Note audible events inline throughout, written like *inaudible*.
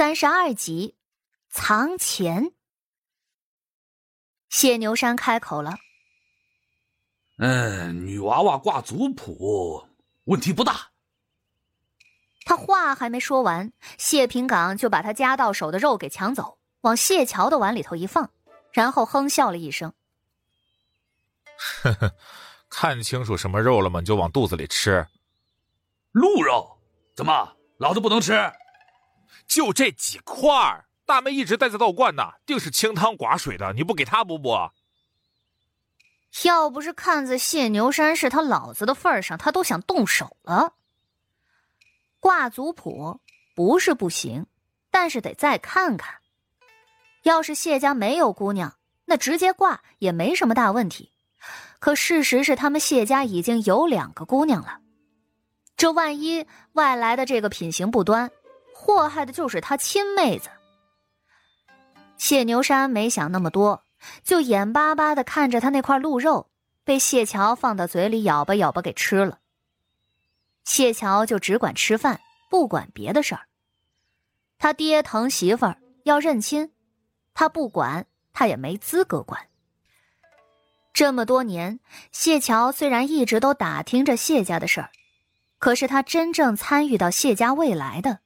三十二集，藏钱。谢牛山开口了：“嗯，女娃娃挂族谱，问题不大。”他话还没说完，谢平岗就把他夹到手的肉给抢走，往谢桥的碗里头一放，然后哼笑了一声：“呵呵，看清楚什么肉了吗？你就往肚子里吃。鹿肉？怎么，老子不能吃？”就这几块儿大妹一直带在道观呢，定是清汤寡水的。你不给她补补？要不是看在谢牛山是他老子的份上，他都想动手了。挂族谱不是不行，但是得再看看。要是谢家没有姑娘，那直接挂也没什么大问题。可事实是，他们谢家已经有两个姑娘了。这万一外来的这个品行不端。祸害的就是他亲妹子。谢牛山没想那么多，就眼巴巴的看着他那块鹿肉被谢桥放到嘴里咬吧咬吧给吃了。谢桥就只管吃饭，不管别的事儿。他爹疼媳妇儿要认亲，他不管，他也没资格管。这么多年，谢桥虽然一直都打听着谢家的事儿，可是他真正参与到谢家未来的。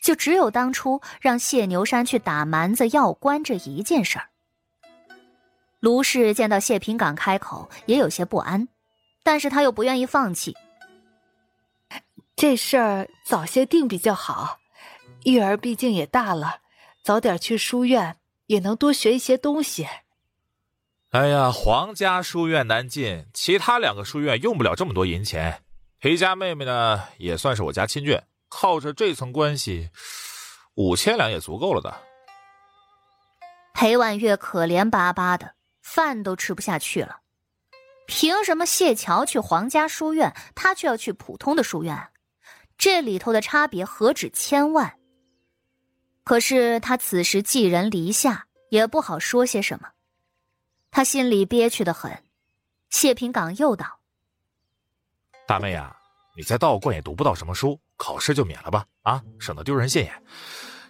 就只有当初让谢牛山去打蛮子要官这一件事儿。卢氏见到谢平岗开口，也有些不安，但是他又不愿意放弃。这事儿早些定比较好，玉儿毕竟也大了，早点去书院也能多学一些东西。哎呀，皇家书院难进，其他两个书院用不了这么多银钱。裴家妹妹呢，也算是我家亲眷。靠着这层关系，五千两也足够了的。裴婉月可怜巴巴的，饭都吃不下去了。凭什么谢桥去皇家书院，他却要去普通的书院？这里头的差别何止千万？可是他此时寄人篱下，也不好说些什么。他心里憋屈的很。谢平岗又道：“大妹呀，你在道观也读不到什么书。”考试就免了吧，啊，省得丢人现眼。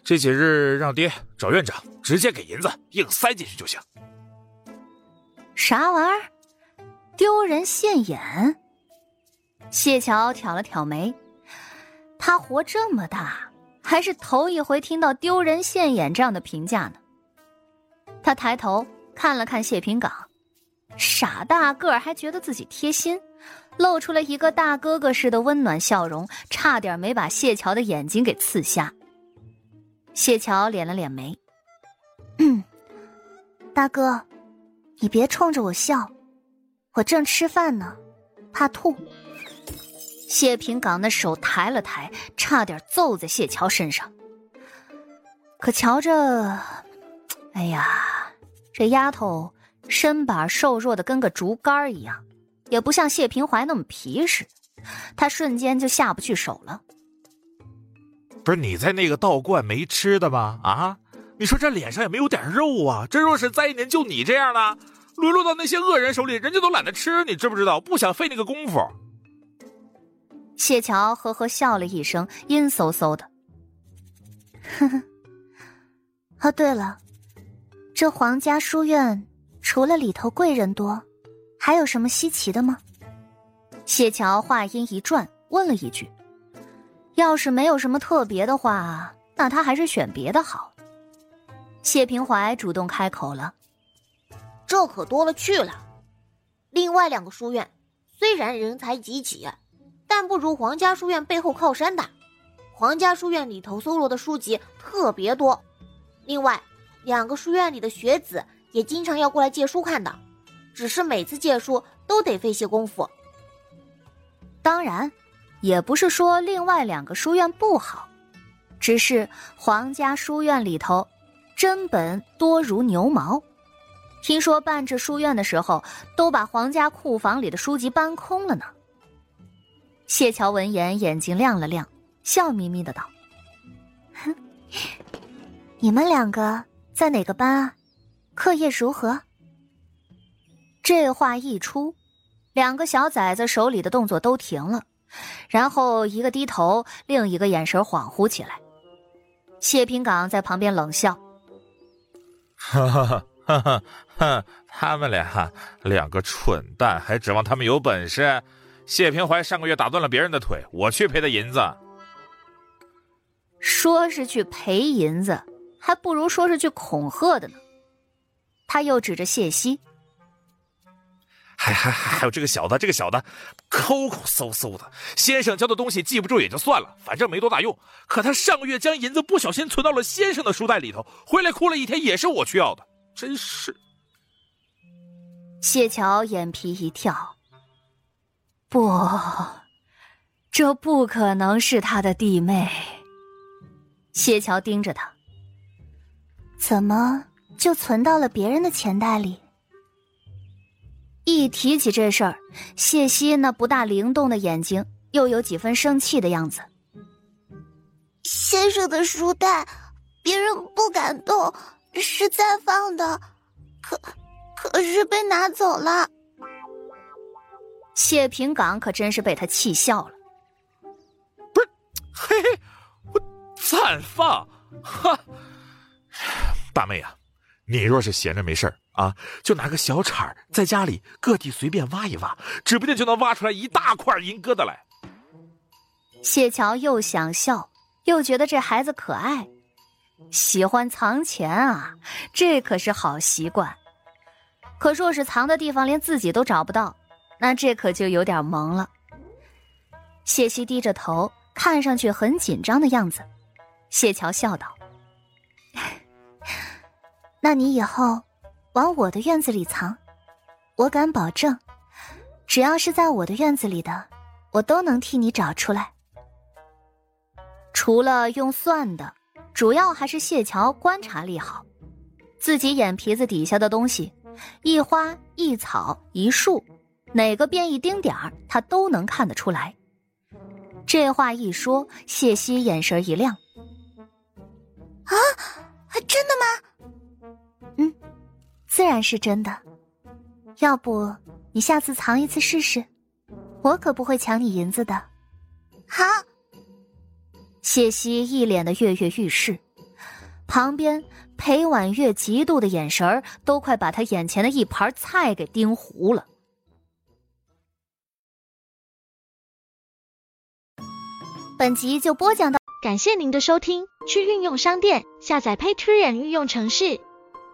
这几日让爹找院长，直接给银子硬塞进去就行。啥玩意儿？丢人现眼？谢桥挑了挑眉，他活这么大，还是头一回听到“丢人现眼”这样的评价呢。他抬头看了看谢平岗，傻大个儿还觉得自己贴心。露出了一个大哥哥似的温暖笑容，差点没把谢桥的眼睛给刺瞎。谢桥敛了敛眉：“嗯，大哥，你别冲着我笑，我正吃饭呢，怕吐。”谢平岗的手抬了抬，差点揍在谢桥身上。可瞧着，哎呀，这丫头身板瘦弱的跟个竹竿一样。也不像谢平怀那么皮实，他瞬间就下不去手了。不是你在那个道观没吃的吗？啊，你说这脸上也没有点肉啊！这若是再一年就你这样的，沦落到那些恶人手里，人家都懒得吃，你知不知道？不想费那个功夫。谢桥呵呵笑了一声，阴飕飕的。呵呵。哦，对了，这皇家书院除了里头贵人多。还有什么稀奇的吗？谢桥话音一转，问了一句：“要是没有什么特别的话，那他还是选别的好。”谢平怀主动开口了：“这可多了去了。另外两个书院虽然人才济济，但不如皇家书院背后靠山大。皇家书院里头搜罗的书籍特别多，另外两个书院里的学子也经常要过来借书看的。”只是每次借书都得费些功夫。当然，也不是说另外两个书院不好，只是皇家书院里头真本多如牛毛。听说办这书院的时候，都把皇家库房里的书籍搬空了呢。谢桥闻言，眼睛亮了亮，笑眯眯的道：“哼，你们两个在哪个班啊？课业如何？”这话一出，两个小崽子手里的动作都停了，然后一个低头，另一个眼神恍惚起来。谢平岗在旁边冷笑：“ *laughs* 哈哈哈哈哈！他们俩两个蠢蛋，还指望他们有本事？谢平怀上个月打断了别人的腿，我去赔的银子。说是去赔银子，还不如说是去恐吓的呢。”他又指着谢希。还还还还有这个小子，这个小子，抠抠搜搜的。先生教的东西记不住也就算了，反正没多大用。可他上个月将银子不小心存到了先生的书袋里头，回来哭了一天，也是我去要的。真是。谢桥眼皮一跳，不，这不可能是他的弟妹。谢桥盯着他，怎么就存到了别人的钱袋里？一提起这事儿，谢希那不大灵动的眼睛又有几分生气的样子。先生的书袋，别人不敢动，是暂放的，可可是被拿走了。谢平岗可真是被他气笑了。不是，嘿嘿，我暂放，哈，*sighs* 大妹啊，你若是闲着没事儿。啊，就拿个小铲儿在家里各地随便挖一挖，指不定就能挖出来一大块银疙瘩来。谢桥又想笑，又觉得这孩子可爱，喜欢藏钱啊，这可是好习惯。可若是藏的地方连自己都找不到，那这可就有点萌了。谢希低着头，看上去很紧张的样子。谢桥笑道：“ *laughs* 那你以后……”往我的院子里藏，我敢保证，只要是在我的院子里的，我都能替你找出来。除了用算的，主要还是谢桥观察力好，自己眼皮子底下的东西，一花一草一树，哪个变一丁点儿，他都能看得出来。这话一说，谢希眼神一亮：“啊，真的吗？”自然是真的，要不你下次藏一次试试，我可不会抢你银子的。好，谢希一脸的跃跃欲试，旁边裴婉月嫉妒的眼神儿都快把他眼前的一盘菜给盯糊了。本集就播讲到，感谢您的收听，去运用商店下载 Patreon 运用城市。